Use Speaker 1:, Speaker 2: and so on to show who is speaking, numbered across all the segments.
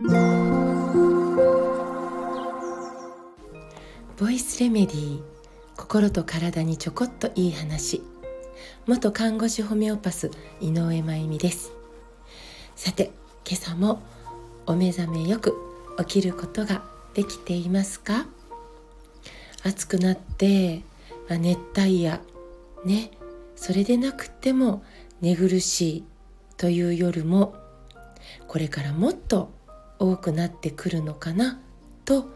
Speaker 1: ボイスレメディー心と体にちょこっといい話。元看護師ホメオパス井上真由美です。さて今朝もお目覚めよく起きることができていますか？暑くなって、まあ、熱帯夜ね。それでなくても寝苦しいという夜もこれからもっと多くなってくるのかな？と、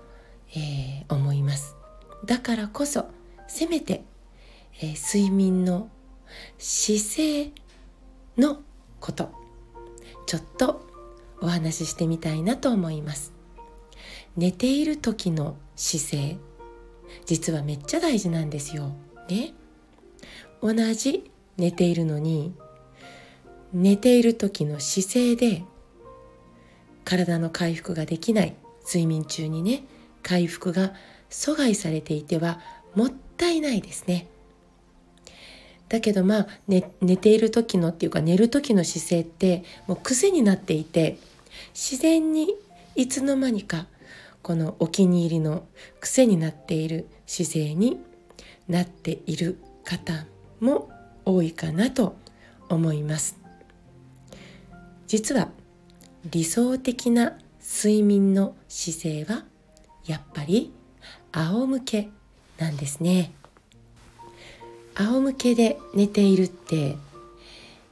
Speaker 1: えー、思います。だからこそせめて、えー、睡眠の姿勢のことちょっとお話ししてみたいなと思います。寝ている時の姿勢実はめっちゃ大事なんですよ。ね。同じ寝ているのに寝ている時の姿勢で体の回復ができない睡眠中にね回復が阻害されていてはもったいないですね。だけどまあ、ね、寝ている時のっていうか寝る時の姿勢ってもう癖になっていて自然にいつの間にかこのお気に入りの癖になっている姿勢になっている方も多いかなと思います。実は理想的な睡眠の姿勢はやっぱり仰向けなんですね。仰向けで寝ているって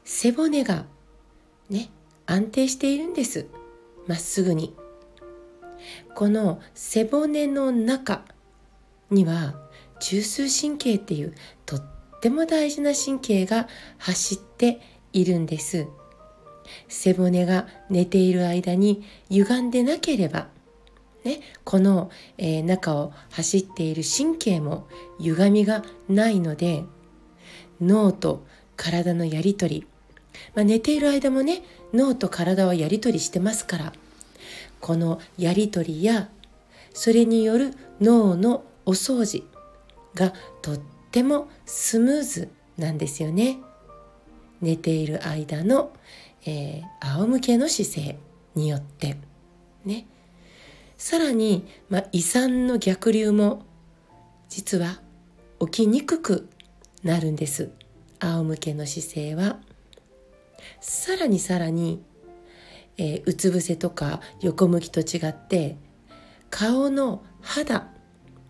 Speaker 1: 背骨がね安定しているんです。まっすぐに。この背骨の中には中枢神経っていうとっても大事な神経が走っているんです。背骨が寝ている間に歪んでなければね、この、えー、中を走っている神経も歪みがないので脳と体のやり取り、まあ、寝ている間もね脳と体はやり取りしてますからこのやり取りやそれによる脳のお掃除がとってもスムーズなんですよね。寝ている間の、えー、仰向けの姿勢によってね。さらに、まあ、胃酸の逆流も実は起きにくくなるんです。仰向けの姿勢は。さらにさらに、えー、うつ伏せとか横向きと違って顔の肌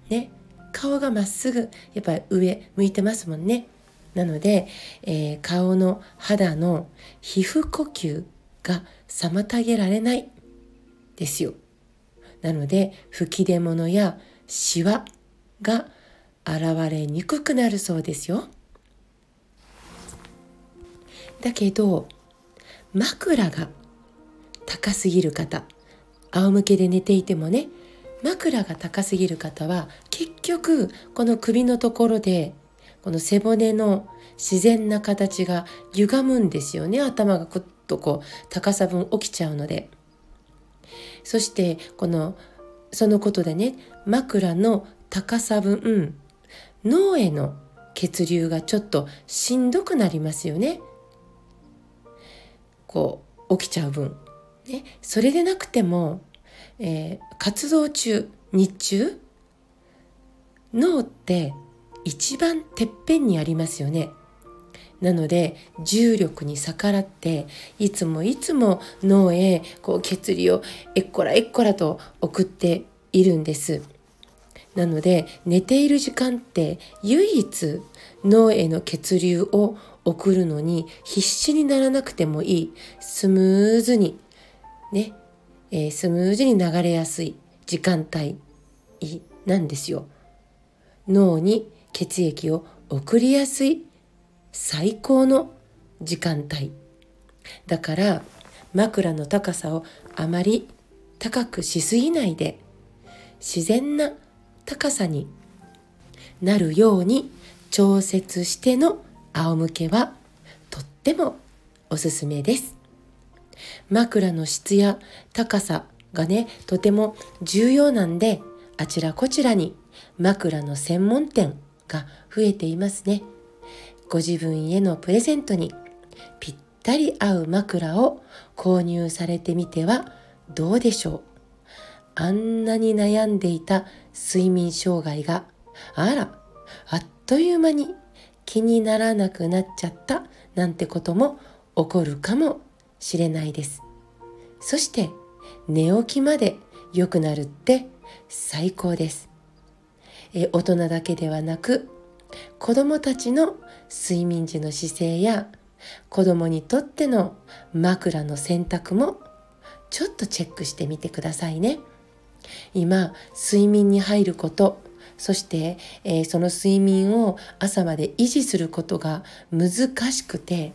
Speaker 1: ね。顔がまっすぐやっぱり上向いてますもんね。なので、えー、顔の肌の皮膚呼吸が妨げられないですよなので吹き出物やシワが現れにくくなるそうですよ。だけど枕が高すぎる方仰向けで寝ていてもね枕が高すぎる方は結局この首のところでこの背骨の自然な形が歪むんですよね頭がくっとこう高さ分起きちゃうので。そしてこのそのことでね枕の高さ分脳への血流がちょっとしんどくなりますよね。こう起きちゃう分。ね、それでなくても、えー、活動中日中脳って一番てっぺんにありますよね。なので重力に逆らっていつもいつも脳へこう血流をえっこらえっこらと送っているんです。なので寝ている時間って唯一脳への血流を送るのに必死にならなくてもいいスムーズにね、えー、スムーズに流れやすい時間帯なんですよ。脳に血液を送りやすい最高の時間帯。だから枕の高さをあまり高くしすぎないで自然な高さになるように調節しての仰向けはとってもおすすめです。枕の質や高さがねとても重要なんであちらこちらに枕の専門店が増えていますね。ご自分へのプレゼントにぴったり合う枕を購入されてみてはどうでしょう。あんなに悩んでいた睡眠障害があらあっという間に気にならなくなっちゃったなんてことも起こるかもしれないです。そして寝起きまで良くなるって最高です。え大人だけではなく子供たちの睡眠時の姿勢や子供にとっての枕の選択もちょっとチェックしてみてくださいね。今睡眠に入ることそして、えー、その睡眠を朝まで維持することが難しくて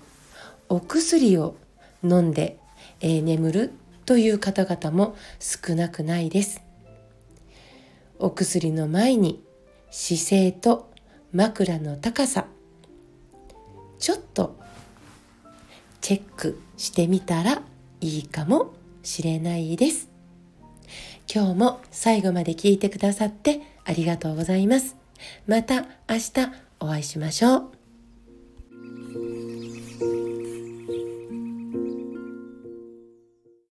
Speaker 1: お薬を飲んで、えー、眠るという方々も少なくないです。お薬の前に姿勢と枕の高さ。ちょっとチェックしてみたらいいかもしれないです。今日も最後まで聞いてくださってありがとうございます。また明日お会いしましょう。